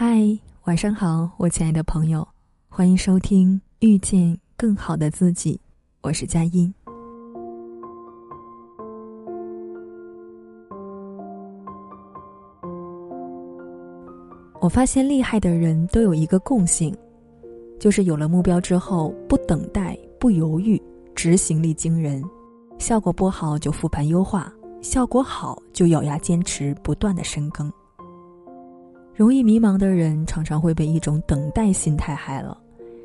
嗨，晚上好，我亲爱的朋友，欢迎收听《遇见更好的自己》，我是佳音。我发现厉害的人都有一个共性，就是有了目标之后，不等待，不犹豫，执行力惊人，效果不好就复盘优化，效果好就咬牙坚持，不断的深耕。容易迷茫的人常常会被一种等待心态害了，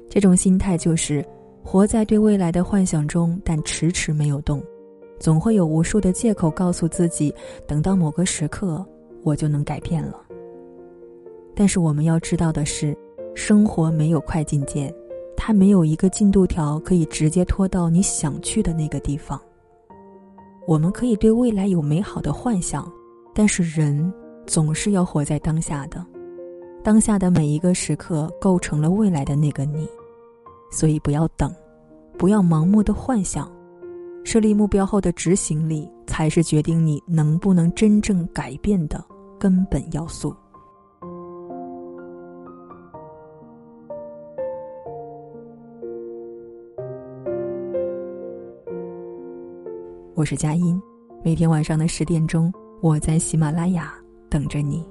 这种心态就是活在对未来的幻想中，但迟迟没有动，总会有无数的借口告诉自己，等到某个时刻我就能改变了。但是我们要知道的是，生活没有快进键，它没有一个进度条可以直接拖到你想去的那个地方。我们可以对未来有美好的幻想，但是人。总是要活在当下的，当下的每一个时刻构成了未来的那个你，所以不要等，不要盲目的幻想，设立目标后的执行力才是决定你能不能真正改变的根本要素。我是佳音，每天晚上的十点钟，我在喜马拉雅。等着你。